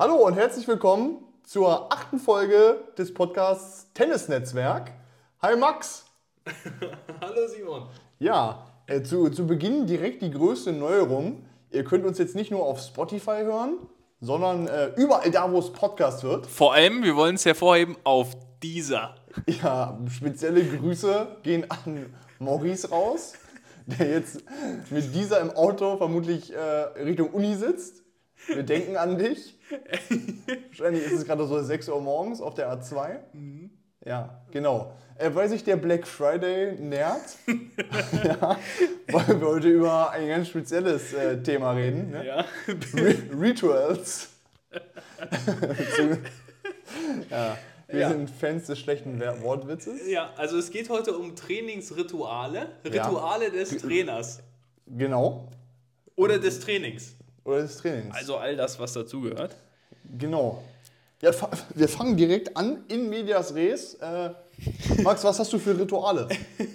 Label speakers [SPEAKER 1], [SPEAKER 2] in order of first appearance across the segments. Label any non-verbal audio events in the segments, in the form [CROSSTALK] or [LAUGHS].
[SPEAKER 1] Hallo und herzlich willkommen zur achten Folge des Podcasts Tennisnetzwerk. Hi Max. [LAUGHS]
[SPEAKER 2] Hallo Simon.
[SPEAKER 1] Ja, äh, zu, zu Beginn direkt die größte Neuerung. Ihr könnt uns jetzt nicht nur auf Spotify hören, sondern äh, überall da, wo es Podcast wird.
[SPEAKER 2] Vor allem, wir wollen es hervorheben, auf dieser. [LAUGHS]
[SPEAKER 1] Ja, spezielle Grüße gehen an Maurice raus, der jetzt mit dieser im Auto vermutlich äh, Richtung Uni sitzt. Wir denken an dich. Wahrscheinlich ist es gerade so 6 Uhr morgens auf der A2. Ja, genau. Äh, weil sich der Black Friday nähert, [LAUGHS] ja, wollen wir heute über ein ganz spezielles äh, Thema reden. Ne?
[SPEAKER 2] Ja.
[SPEAKER 1] Re Rituals. [LAUGHS] Ja, wir
[SPEAKER 2] Ja.
[SPEAKER 1] sind Fans des schlechten Wortwitzes.
[SPEAKER 2] ja, also es geht heute um Trainingsrituale.
[SPEAKER 1] Ja.
[SPEAKER 2] Rituale des Trainers.
[SPEAKER 1] Genau.
[SPEAKER 2] Oder des Trainings.
[SPEAKER 1] Oder des Trainings.
[SPEAKER 2] Also all das, was dazugehört.
[SPEAKER 1] Genau. Ja, wir fangen direkt an in Medias Res. Äh, Max, was hast du für Rituale?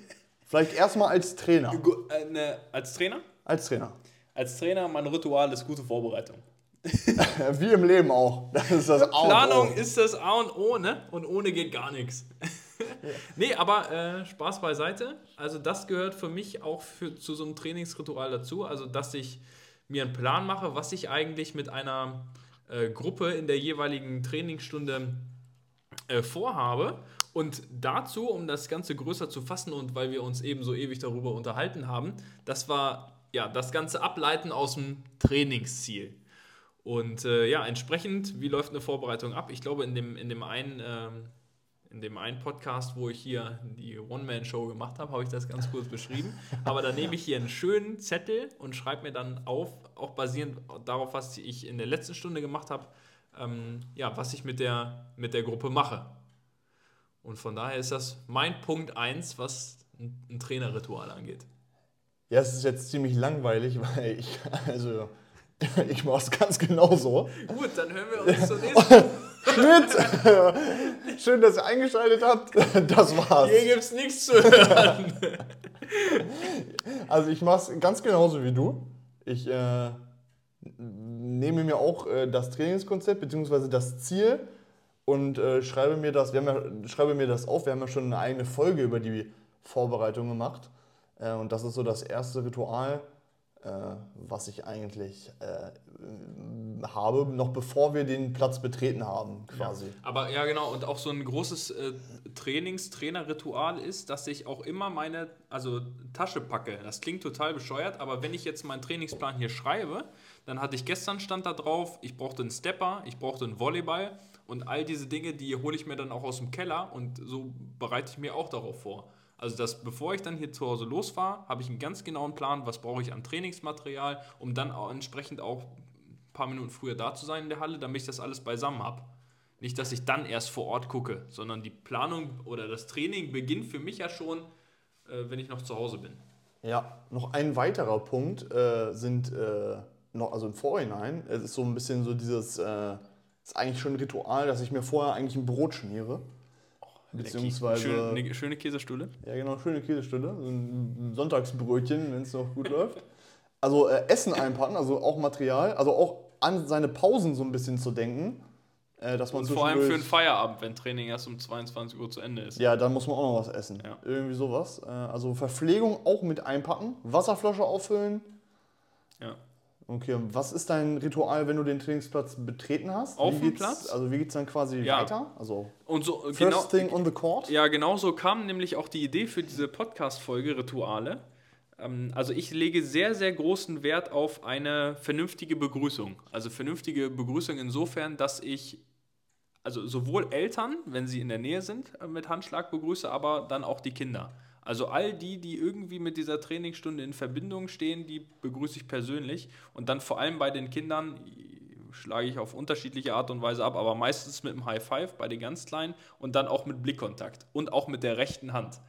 [SPEAKER 1] [LAUGHS] Vielleicht erstmal als Trainer.
[SPEAKER 2] Äh, ne, als Trainer?
[SPEAKER 1] Als Trainer.
[SPEAKER 2] Als Trainer, mein Ritual ist gute Vorbereitung. [LAUGHS]
[SPEAKER 1] Wie im Leben auch. Das ist das A und
[SPEAKER 2] Planung
[SPEAKER 1] O.
[SPEAKER 2] ist das A und O, ne? Und ohne geht gar nichts. [LAUGHS] nee, aber äh, Spaß beiseite. Also das gehört für mich auch für, zu so einem Trainingsritual dazu. Also dass ich mir einen Plan mache, was ich eigentlich mit einer äh, Gruppe in der jeweiligen Trainingsstunde äh, vorhabe. Und dazu, um das Ganze größer zu fassen und weil wir uns eben so ewig darüber unterhalten haben, das war ja das Ganze Ableiten aus dem Trainingsziel. Und äh, ja, entsprechend, wie läuft eine Vorbereitung ab? Ich glaube, in dem, in dem einen, ähm, in dem einen Podcast, wo ich hier die One-Man-Show gemacht habe, habe ich das ganz kurz beschrieben. Aber da nehme ich hier einen schönen Zettel und schreibe mir dann auf, auch basierend darauf, was ich in der letzten Stunde gemacht habe, ähm, ja, was ich mit der, mit der Gruppe mache. Und von daher ist das mein Punkt 1, was ein, Trainerritual angeht.
[SPEAKER 1] Ja, es ist jetzt ziemlich langweilig, [LAUGHS] weil ich, also, [LAUGHS] ich mache es ganz genauso.
[SPEAKER 2] Gut, dann hören wir uns zur [LAUGHS] nächsten.
[SPEAKER 1] Schnitt! Schön, dass ihr eingeschaltet habt. [LAUGHS] Das war's.
[SPEAKER 2] Hier gibt es nichts zu hören. [LAUGHS]
[SPEAKER 1] Also ich mache es ganz genauso wie du. Ich äh, nehme mir auch äh, das Trainingskonzept bzw. das Ziel und äh, schreibe, mir das, wir haben ja, schreibe mir das auf. Wir haben ja schon eine eigene Folge über die Vorbereitung gemacht. Äh, und das ist so das erste Ritual, was ich eigentlich äh, habe, noch bevor wir den Platz betreten haben, quasi.
[SPEAKER 2] Aber ja, genau, und auch so ein großes äh, Trainings-Trainer-Ritual ist, dass ich auch immer meine also Tasche packe. Das klingt total bescheuert, aber wenn ich jetzt meinen Trainingsplan hier schreibe, dann hatte ich gestern stand da drauf, ich brauchte einen Stepper, ich brauchte einen Volleyball und all diese Dinge, die hole ich mir dann auch aus dem Keller und so bereite ich mir auch darauf vor. Also, dass bevor ich dann hier zu Hause losfahre, habe ich einen ganz genauen Plan, was brauche ich an Trainingsmaterial, um dann auch entsprechend auch ein paar Minuten früher da zu sein in der Halle, damit ich das alles beisammen habe. Nicht, dass ich dann erst vor Ort gucke, sondern die Planung oder das Training beginnt für mich ja schon, äh, wenn ich noch zu Hause bin.
[SPEAKER 1] Ja, noch ein weiterer Punkt äh, sind äh, noch, also im Vorhinein, es ist so ein bisschen so dieses, äh, ist eigentlich schon ein Ritual, dass ich mir vorher eigentlich ein Brot schmiere. Beziehungsweise,
[SPEAKER 2] Schön, eine schöne Käsestulle.
[SPEAKER 1] ja genau, schöne Käsestunde, so ein Sonntagsbrötchen, wenn es noch gut läuft. Also äh, Essen einpacken, also auch Material, also auch an seine Pausen so ein bisschen zu denken. Äh, dass man
[SPEAKER 2] Und vor allem für einen
[SPEAKER 1] zwischendurch-
[SPEAKER 2] Feierabend, wenn Training erst um 22 Uhr zu Ende ist.
[SPEAKER 1] Ja, dann muss man auch noch was essen.
[SPEAKER 2] Ja.
[SPEAKER 1] Irgendwie sowas. Äh, Also Verpflegung auch mit einpacken, Wasserflasche auffüllen.
[SPEAKER 2] Ja.
[SPEAKER 1] Okay, was ist dein Ritual, wenn du den Trainingsplatz betreten hast?
[SPEAKER 2] Auf dem Platz?
[SPEAKER 1] Also wie geht es dann quasi
[SPEAKER 2] Ja.
[SPEAKER 1] weiter? Also
[SPEAKER 2] Und so
[SPEAKER 1] first
[SPEAKER 2] genau,
[SPEAKER 1] thing on the court?
[SPEAKER 2] Ja, genau so kam nämlich auch die Idee für diese Podcast-Folge Rituale. Ähm, Also ich lege sehr, sehr großen Wert auf eine vernünftige Begrüßung. Also vernünftige Begrüßung insofern, dass ich also sowohl Eltern, wenn sie in der Nähe sind, äh, mit Handschlag begrüße, aber dann auch die Kinder. Also all die, die irgendwie mit dieser Trainingsstunde in Verbindung stehen, die begrüße ich persönlich. Und dann vor allem bei den Kindern äh, schlage ich auf unterschiedliche Art und Weise ab, aber meistens mit dem High Five bei den ganz Kleinen und dann auch mit Blickkontakt und auch mit der rechten Hand.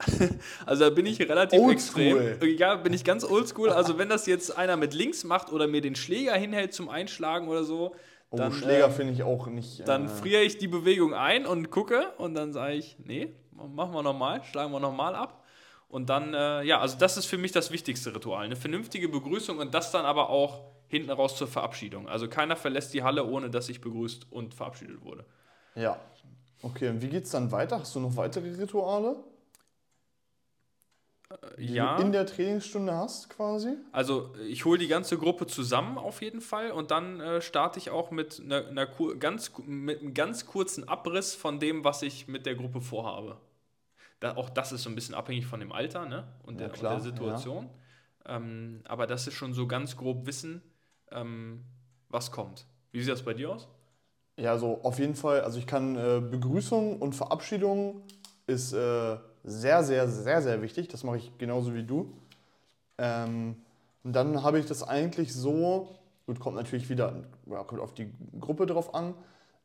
[SPEAKER 2] [LAUGHS] Also da bin ich relativ
[SPEAKER 1] Oldschool.
[SPEAKER 2] extrem. Ja, bin ich ganz oldschool. Also wenn das jetzt einer mit links macht oder mir den Schläger hinhält zum Einschlagen oder so,
[SPEAKER 1] Oh,
[SPEAKER 2] dann,
[SPEAKER 1] Schläger
[SPEAKER 2] ähm,
[SPEAKER 1] finde ich auch nicht.
[SPEAKER 2] dann
[SPEAKER 1] äh,
[SPEAKER 2] friere ich die Bewegung ein und gucke und dann sage ich, nee, machen wir nochmal, schlagen wir nochmal ab. Und dann, äh, ja, also das ist für mich das wichtigste Ritual. Eine vernünftige Begrüßung und das dann aber auch hinten raus zur Verabschiedung. Also keiner verlässt die Halle, ohne dass sich begrüßt und verabschiedet wurde.
[SPEAKER 1] Ja. Okay, und wie geht's dann weiter? Hast du noch weitere Rituale? die
[SPEAKER 2] ja.
[SPEAKER 1] du in der Trainingsstunde hast quasi?
[SPEAKER 2] Also ich hole die ganze Gruppe zusammen auf jeden Fall und dann äh, starte ich auch mit, einer, einer ganz, mit einem ganz kurzen Abriss von dem, was ich mit der Gruppe vorhabe. Da, auch das ist so ein bisschen abhängig von dem Alter ne? und,
[SPEAKER 1] Ja,
[SPEAKER 2] der,
[SPEAKER 1] klar,
[SPEAKER 2] und der Situation. Ähm, aber das ist schon so ganz grob Wissen, ähm, was kommt. Wie sieht das bei dir aus?
[SPEAKER 1] Ja, so auf jeden Fall. Also ich kann äh, Begrüßung und Verabschiedung ist äh, sehr, sehr, sehr, sehr wichtig. Das mache ich genauso wie du. Ähm, und dann habe ich das eigentlich so, gut, kommt natürlich wieder, ja, kommt auf die Gruppe drauf an,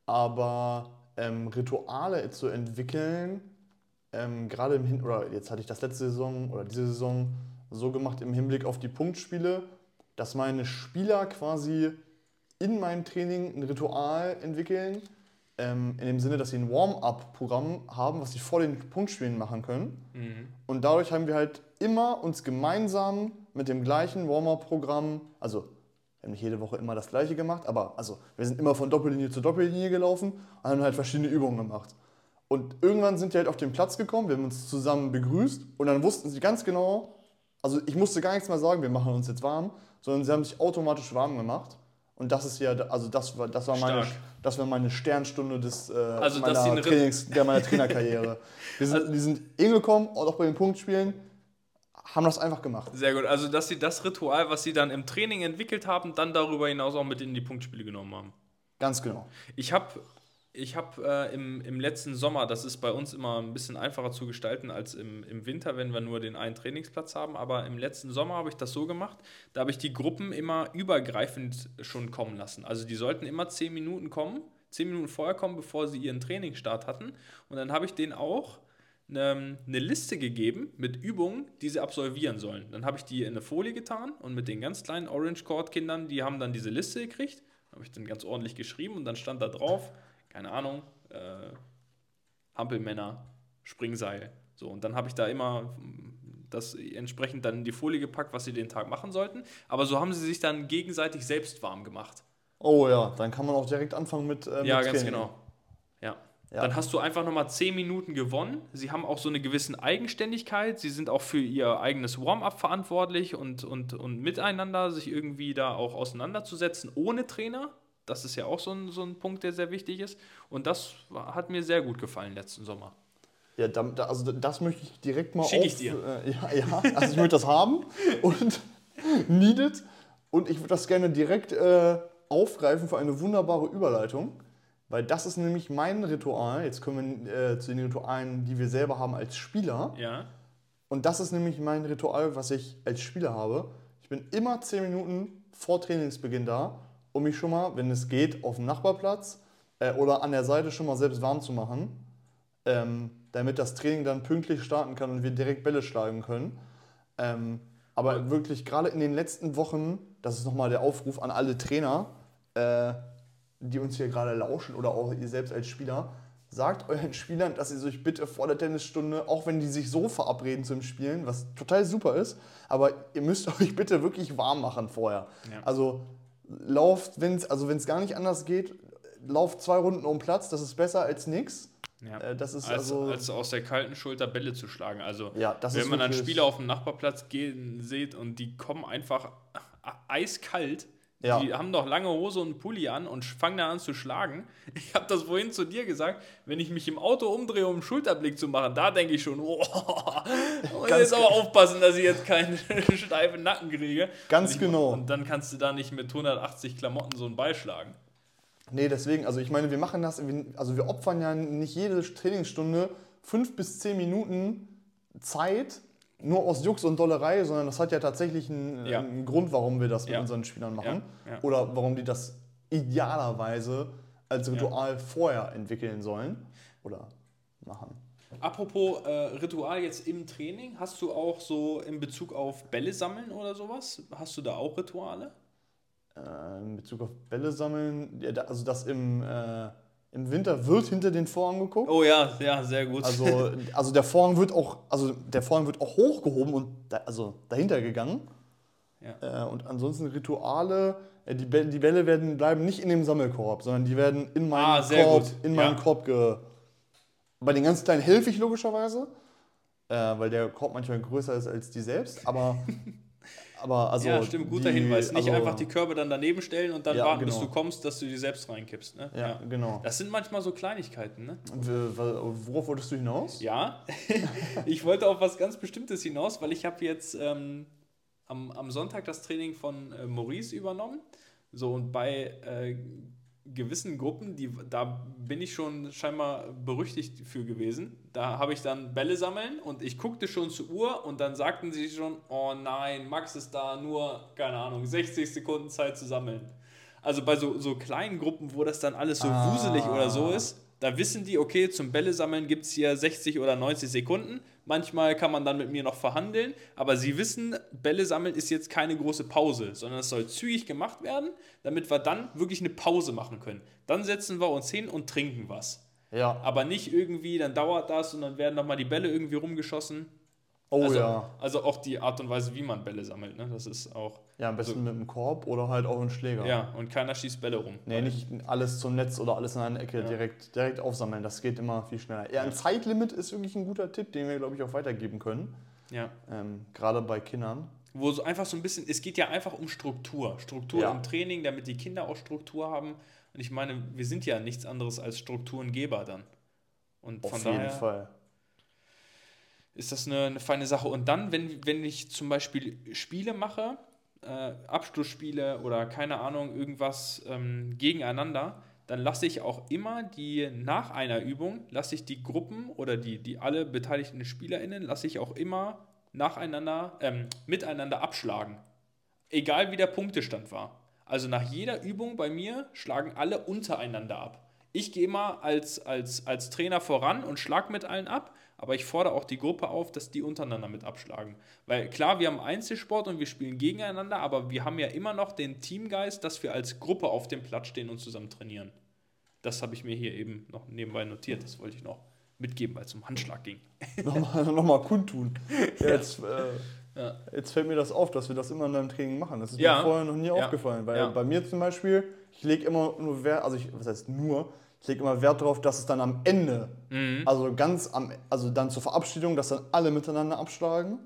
[SPEAKER 1] aber ähm, Rituale zu entwickeln, ähm, gerade im Hin oder jetzt hatte ich das letzte Saison oder diese Saison so gemacht im Hinblick auf die Punktspiele, dass meine Spieler quasi in meinem Training ein Ritual entwickeln, ähm, in dem Sinne, dass sie ein Warm-up-Programm haben, was sie vor den Punktspielen machen können. Und dadurch haben wir halt immer uns gemeinsam mit dem gleichen Warm-up-Programm, also wir haben nicht jede Woche immer das gleiche gemacht, aber also wir sind immer von Doppellinie zu Doppellinie gelaufen und haben halt verschiedene Übungen gemacht. Und irgendwann sind die halt auf den Platz gekommen, wir haben uns zusammen begrüßt und dann wussten sie ganz genau, also ich musste gar nichts mehr sagen, wir machen uns jetzt warm, sondern sie haben sich automatisch warm gemacht. Und das ist ja, also das war, das war, meine,
[SPEAKER 2] Stark.
[SPEAKER 1] das war meine Sternstunde des, äh,
[SPEAKER 2] Also,
[SPEAKER 1] meiner, Trainings, der meiner Trainerkarriere. [LAUGHS] Wir sind, die sind hingekommen, und auch bei den Punktspielen, haben das einfach gemacht.
[SPEAKER 2] Sehr gut. Also, dass sie das Ritual, was sie dann im Training entwickelt haben, dann darüber hinaus auch mit in die Punktspiele genommen haben.
[SPEAKER 1] Ganz genau.
[SPEAKER 2] Ich habe ich hab, äh, im, im letzten Sommer, das ist bei uns immer ein bisschen einfacher zu gestalten als im, im Winter, wenn wir nur den einen Trainingsplatz haben, aber im letzten Sommer habe ich das so gemacht, da habe ich die Gruppen immer übergreifend schon kommen lassen. Also die sollten immer 10 Minuten kommen, 10 Minuten vorher kommen, bevor sie ihren Trainingsstart hatten. Und dann habe ich denen auch eine, eine Liste gegeben mit Übungen, die sie absolvieren sollen. Dann habe ich die in eine Folie getan und mit den ganz kleinen Orange Cord Kindern, die haben dann diese Liste gekriegt. Habe ich dann ganz ordentlich geschrieben und dann stand da drauf, keine Ahnung, äh, Hampelmänner, Springseil. So, und dann habe ich da immer mm, das entsprechend dann in die Folie gepackt, was sie den Tag machen sollten. Aber so haben sie sich dann gegenseitig selbst warm gemacht.
[SPEAKER 1] Oh ja, dann kann man auch direkt anfangen mit, äh,
[SPEAKER 2] Ja,
[SPEAKER 1] mit
[SPEAKER 2] ganz
[SPEAKER 1] Training.
[SPEAKER 2] genau. Ja.
[SPEAKER 1] Ja.
[SPEAKER 2] Dann hast du einfach nochmal 10 Minuten gewonnen. Sie haben auch so eine gewisse Eigenständigkeit. Sie sind auch für ihr eigenes Warm-up verantwortlich und, und, und miteinander sich irgendwie da auch auseinanderzusetzen, ohne Trainer. Das ist ja auch so ein, so ein Punkt, der sehr wichtig ist. Und das hat mir sehr gut gefallen letzten Sommer.
[SPEAKER 1] Ja, da, also das möchte ich direkt mal
[SPEAKER 2] Schick ich
[SPEAKER 1] auf-
[SPEAKER 2] dir.
[SPEAKER 1] Äh, ja, ja, also ich möchte das haben und [LAUGHS] need it. Und ich würde das gerne direkt äh, aufgreifen für eine wunderbare Überleitung. Weil das ist nämlich mein Ritual. Jetzt kommen wir äh, zu den Ritualen, die wir selber haben als Spieler.
[SPEAKER 2] Ja.
[SPEAKER 1] Und das ist nämlich mein Ritual, was ich als Spieler habe. Ich bin immer 10 Minuten vor Trainingsbeginn da, um mich schon mal, wenn es geht, auf dem Nachbarplatz äh, oder an der Seite schon mal selbst warm zu machen, ähm, damit das Training dann pünktlich starten kann und wir direkt Bälle schlagen können. Ähm, aber wirklich gerade in den letzten Wochen, das ist nochmal der Aufruf an alle Trainer, äh, die uns hier gerade lauschen oder auch ihr selbst als Spieler, sagt euren Spielern, dass sie sich bitte vor der Tennisstunde, auch wenn die sich so verabreden zum Spielen, was total super ist, aber ihr müsst [LAUGHS] euch bitte wirklich warm machen vorher.
[SPEAKER 2] Ja.
[SPEAKER 1] Also lauft, wenn es also wenn's gar nicht anders geht, lauft zwei Runden um Platz, das ist besser als nichts.
[SPEAKER 2] ja.
[SPEAKER 1] Äh, das ist
[SPEAKER 2] als,
[SPEAKER 1] also
[SPEAKER 2] als aus der kalten Schulter Bälle zu schlagen. Also,
[SPEAKER 1] Ja,
[SPEAKER 2] wenn man dann Spieler auf dem Nachbarplatz gehen sieht und die kommen einfach eiskalt.
[SPEAKER 1] Ja.
[SPEAKER 2] Die haben doch lange Hose und Pulli an und fangen dann an zu schlagen. [LAUGHS] Ich habe das vorhin zu dir gesagt, wenn ich mich im Auto umdrehe, um einen Schulterblick zu machen, da denke ich schon, [LAUGHS] oh,
[SPEAKER 1] Ganz
[SPEAKER 2] jetzt aber aufpassen, dass ich jetzt keinen [LAUGHS] steifen Nacken kriege.
[SPEAKER 1] Ganz
[SPEAKER 2] und ich,
[SPEAKER 1] genau.
[SPEAKER 2] Und dann kannst du da nicht mit 180 Klamotten so einen Ball schlagen.
[SPEAKER 1] Nee, deswegen, also ich meine, wir machen das, also wir opfern ja nicht jede Trainingsstunde fünf bis zehn Minuten Zeit nur aus Jux und Dollerei, sondern das hat ja tatsächlich einen,
[SPEAKER 2] Ja.
[SPEAKER 1] einen Grund, warum wir das mit
[SPEAKER 2] Ja.
[SPEAKER 1] unseren Spielern machen.
[SPEAKER 2] Ja.
[SPEAKER 1] Oder warum die das idealerweise als Ritual vorher entwickeln sollen oder machen.
[SPEAKER 2] Apropos äh, Ritual jetzt im Training, hast du auch so in Bezug auf Bälle sammeln oder sowas? Hast du da auch Rituale?
[SPEAKER 1] Äh, in Bezug auf Bälle sammeln, also das im, äh, im Winter wird hinter den Vorhang geguckt.
[SPEAKER 2] Oh ja, ja, sehr gut.
[SPEAKER 1] Also, also der Vorhang wird auch, also der Vorhang wird auch hochgehoben und da, also dahinter gegangen.
[SPEAKER 2] Ja.
[SPEAKER 1] Äh, und ansonsten Rituale, äh, die, Bälle, die Bälle werden bleiben nicht in dem Sammelkorb, sondern die werden in meinem
[SPEAKER 2] Ah, sehr
[SPEAKER 1] Korb,
[SPEAKER 2] gut.
[SPEAKER 1] in meinem
[SPEAKER 2] Ja.
[SPEAKER 1] Korb ge. Bei den ganz kleinen helfe ich logischerweise, äh, weil der Korb manchmal größer ist als die selbst. Aber, [LAUGHS] aber also
[SPEAKER 2] ja, stimmt, guter
[SPEAKER 1] die,
[SPEAKER 2] Hinweis. Nicht
[SPEAKER 1] also,
[SPEAKER 2] einfach die Körbe dann daneben stellen und dann
[SPEAKER 1] Ja,
[SPEAKER 2] warten, bis
[SPEAKER 1] genau.
[SPEAKER 2] du kommst, dass du die selbst reinkippst. Ne?
[SPEAKER 1] Ja, genau.
[SPEAKER 2] Das sind manchmal so Kleinigkeiten, ne?
[SPEAKER 1] Worauf wolltest du hinaus?
[SPEAKER 2] Ja, [LAUGHS] ich wollte auf was ganz Bestimmtes hinaus, weil ich habe jetzt ähm, am, am Sonntag das Training von äh, Maurice übernommen. So, und bei äh, gewissen Gruppen, die, da bin ich schon scheinbar berüchtigt für gewesen. Da habe ich dann Bälle sammeln und ich guckte schon zur Uhr und dann sagten sie schon, oh nein, Max ist da nur, keine Ahnung, 60 Sekunden Zeit zu sammeln. Also bei so, so kleinen Gruppen, wo das dann alles so
[SPEAKER 1] Ah.
[SPEAKER 2] wuselig oder so ist, da wissen die, okay, zum Bälle sammeln gibt es hier 60 oder 90 Sekunden. Manchmal kann man dann mit mir noch verhandeln, aber sie wissen, Bälle sammeln ist jetzt keine große Pause, sondern es soll zügig gemacht werden, damit wir dann wirklich eine Pause machen können. Dann setzen wir uns hin und trinken was.
[SPEAKER 1] Ja.
[SPEAKER 2] Aber nicht irgendwie, dann dauert das und dann werden nochmal die Bälle irgendwie rumgeschossen.
[SPEAKER 1] Oh
[SPEAKER 2] also,
[SPEAKER 1] ja.
[SPEAKER 2] Also auch die Art und Weise, wie man Bälle sammelt, ne? das ist auch.
[SPEAKER 1] Ja, am besten mit einem Korb oder halt auch einem Schläger.
[SPEAKER 2] Ja, und keiner schießt Bälle rum.
[SPEAKER 1] Nee, nicht alles zum Netz oder alles in eine Ecke
[SPEAKER 2] Ja.
[SPEAKER 1] direkt, direkt aufsammeln. Das geht immer viel schneller. Ja, ein Zeitlimit ist wirklich ein guter Tipp, den wir, glaube ich, auch weitergeben können.
[SPEAKER 2] Ja.
[SPEAKER 1] Ähm, Gerade bei Kindern.
[SPEAKER 2] wo so einfach so ein bisschen, es geht ja einfach um Struktur. Struktur
[SPEAKER 1] Ja.
[SPEAKER 2] im Training, damit die Kinder auch Struktur haben. Und ich meine, wir sind ja nichts anderes als Strukturengeber dann. Und
[SPEAKER 1] Auf jeden
[SPEAKER 2] daher
[SPEAKER 1] Fall.
[SPEAKER 2] Ist das eine, eine feine Sache. Und dann, wenn, wenn ich zum Beispiel Spiele mache, äh, Abschlussspiele oder keine Ahnung, irgendwas ähm, gegeneinander, dann lasse ich auch immer die, nach einer Übung, lasse ich die Gruppen oder die, die alle beteiligten SpielerInnen, lasse ich auch immer nacheinander, ähm, miteinander abschlagen. Egal wie der Punktestand war. Also nach jeder Übung bei mir schlagen alle untereinander ab. Ich gehe immer als, als, als Trainer voran und schlag mit allen ab, aber ich fordere auch die Gruppe auf, dass die untereinander mit abschlagen. Weil klar, wir haben Einzelsport und wir spielen gegeneinander, aber wir haben ja immer noch den Teamgeist, dass wir als Gruppe auf dem Platz stehen und zusammen trainieren. Das habe ich mir hier eben noch nebenbei notiert. Das wollte ich noch mitgeben, weil es um Handschlag ging. [LAUGHS]
[SPEAKER 1] Nochmal noch mal kundtun. [LAUGHS] Ja, Jetzt, äh,
[SPEAKER 2] Ja.
[SPEAKER 1] jetzt fällt mir das auf, dass wir das immer in deinem Training machen. Das ist
[SPEAKER 2] Ja.
[SPEAKER 1] mir vorher noch nie aufgefallen. Weil bei mir zum Beispiel, ich lege immer nur Wert, also ich, was heißt nur, ich lege immer Wert darauf, dass es dann am Ende,
[SPEAKER 2] Mhm.
[SPEAKER 1] also ganz am, also dann zur Verabschiedung, dass dann alle miteinander abschlagen.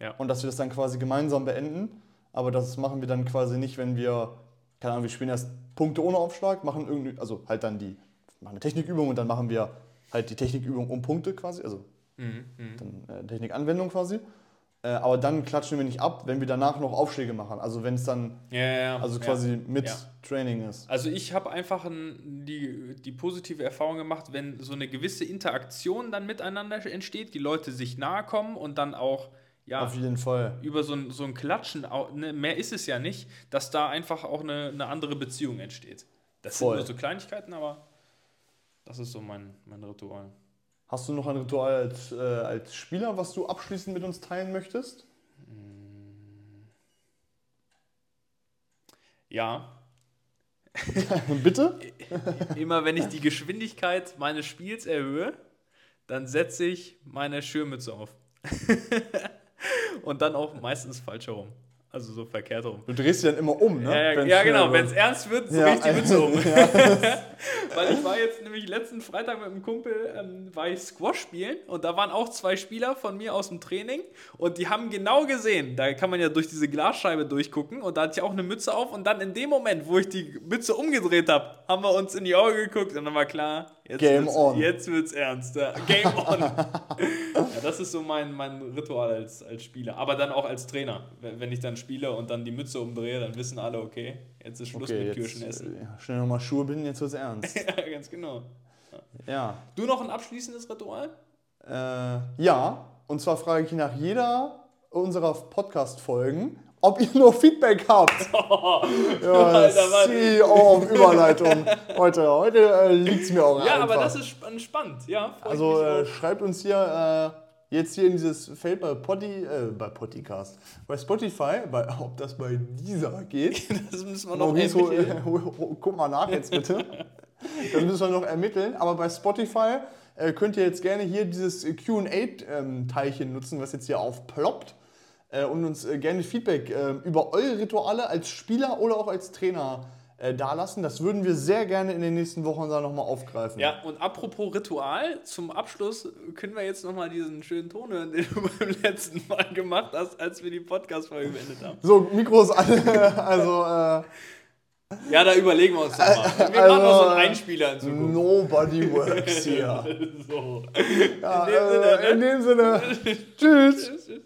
[SPEAKER 2] Ja.
[SPEAKER 1] und dass wir das dann quasi gemeinsam beenden. Aber das machen wir dann quasi nicht, wenn wir, keine Ahnung, wir spielen erst Punkte ohne Aufschlag, machen irgendwie, also halt dann die, machen eine Technikübung und dann machen wir halt die Technikübung um Punkte quasi, also
[SPEAKER 2] Mhm. Mhm.
[SPEAKER 1] dann äh, Technikanwendung quasi. Äh, aber dann klatschen wir nicht ab, wenn wir danach noch Aufschläge machen. Also wenn es dann,
[SPEAKER 2] Ja, ja, ja.
[SPEAKER 1] also quasi mit. Training ist.
[SPEAKER 2] Also ich habe einfach ein, die, die positive Erfahrung gemacht, wenn so eine gewisse Interaktion dann miteinander entsteht, die Leute sich nahe kommen und dann auch ja,
[SPEAKER 1] Auf jeden Fall.
[SPEAKER 2] über so ein, so ein Klatschen, ne, mehr ist es ja nicht, dass da einfach auch eine, eine andere Beziehung entsteht. Das
[SPEAKER 1] Voll.
[SPEAKER 2] sind nur so Kleinigkeiten, aber das ist so mein, mein Ritual.
[SPEAKER 1] Hast du noch ein Ritual als, äh, als Spieler, was du abschließend mit uns teilen möchtest?
[SPEAKER 2] Ja, [LAUGHS]
[SPEAKER 1] Bitte?
[SPEAKER 2] immer wenn ich die Geschwindigkeit meines Spiels erhöhe, dann setze ich meine Schirmmütze auf. [LAUGHS] Und dann auch meistens falsch herum. Also so verkehrt rum.
[SPEAKER 1] Du drehst sie dann immer um, ne?
[SPEAKER 2] Ja, ja, ja genau, wenn es ernst wird, so
[SPEAKER 1] Ja,
[SPEAKER 2] ich die Mütze um. [LAUGHS] [LAUGHS] Weil ich war jetzt nämlich letzten Freitag mit einem Kumpel, ähm, war ich Squash spielen und da waren auch zwei Spieler von mir aus dem Training und die haben genau gesehen, da kann man ja durch diese Glasscheibe durchgucken und da hatte ich auch eine Mütze auf und dann in dem Moment, wo ich die Mütze umgedreht habe, haben wir uns in die Augen geguckt und dann war klar, jetzt
[SPEAKER 1] Game
[SPEAKER 2] wird's,
[SPEAKER 1] on.
[SPEAKER 2] Jetzt wird's ernst. Ja, Game on. [LAUGHS] ja, das ist so mein, mein Ritual als, als Spieler, aber dann auch als Trainer. Wenn ich dann spiele und dann die Mütze umdrehe, dann wissen alle, okay, jetzt ist Schluss
[SPEAKER 1] Okay,
[SPEAKER 2] mit
[SPEAKER 1] jetzt
[SPEAKER 2] Kirschen essen.
[SPEAKER 1] äh, schnell nochmal Schuhe binden, jetzt wird's ernst. [LAUGHS]
[SPEAKER 2] Ja, ganz genau.
[SPEAKER 1] Ja.
[SPEAKER 2] Du noch ein abschließendes Ritual?
[SPEAKER 1] Äh, ja, und zwar frage ich nach jeder unserer Podcast-Folgen, ob ihr noch Feedback habt. [LAUGHS] ja,
[SPEAKER 2] Alter, Mann.
[SPEAKER 1] CEO Überleitung. Heute, heute äh, liegt es mir auch
[SPEAKER 2] Ja,
[SPEAKER 1] einfach.
[SPEAKER 2] aber das ist sp- spannend. Ja,
[SPEAKER 1] Also äh, schreibt uns hier äh, jetzt hier in dieses Feld bei Potti, äh, bei Podcast, bei Spotify, bei, [LAUGHS] ob das bei dieser geht. [LAUGHS]
[SPEAKER 2] das müssen wir noch endlich-
[SPEAKER 1] hol, hol, guck mal nach jetzt bitte. [LAUGHS] Das müssen wir noch ermitteln. Aber bei Spotify äh, könnt ihr jetzt gerne hier dieses QA-Teilchen ähm, nutzen, was jetzt hier aufploppt. Äh, und uns äh, gerne Feedback äh, über eure Rituale als Spieler oder auch als Trainer äh, dalassen. Das würden wir sehr gerne in den nächsten Wochen dann nochmal aufgreifen.
[SPEAKER 2] Ja, und apropos Ritual, zum Abschluss können wir jetzt nochmal diesen schönen Ton hören, den du [LAUGHS] beim letzten Mal gemacht hast, als wir die Podcast-Folge beendet haben.
[SPEAKER 1] So, Mikros alle. [LAUGHS] Also, äh,
[SPEAKER 2] Ja, da überlegen wir uns doch mal. Wir
[SPEAKER 1] Also,
[SPEAKER 2] machen noch so einen Einspieler in Zukunft.
[SPEAKER 1] nobody works here. [LAUGHS]
[SPEAKER 2] So.
[SPEAKER 1] Ja,
[SPEAKER 2] In dem Sinne,
[SPEAKER 1] äh, in dem Sinne. Tschüss.
[SPEAKER 2] Tschüss, tschüss.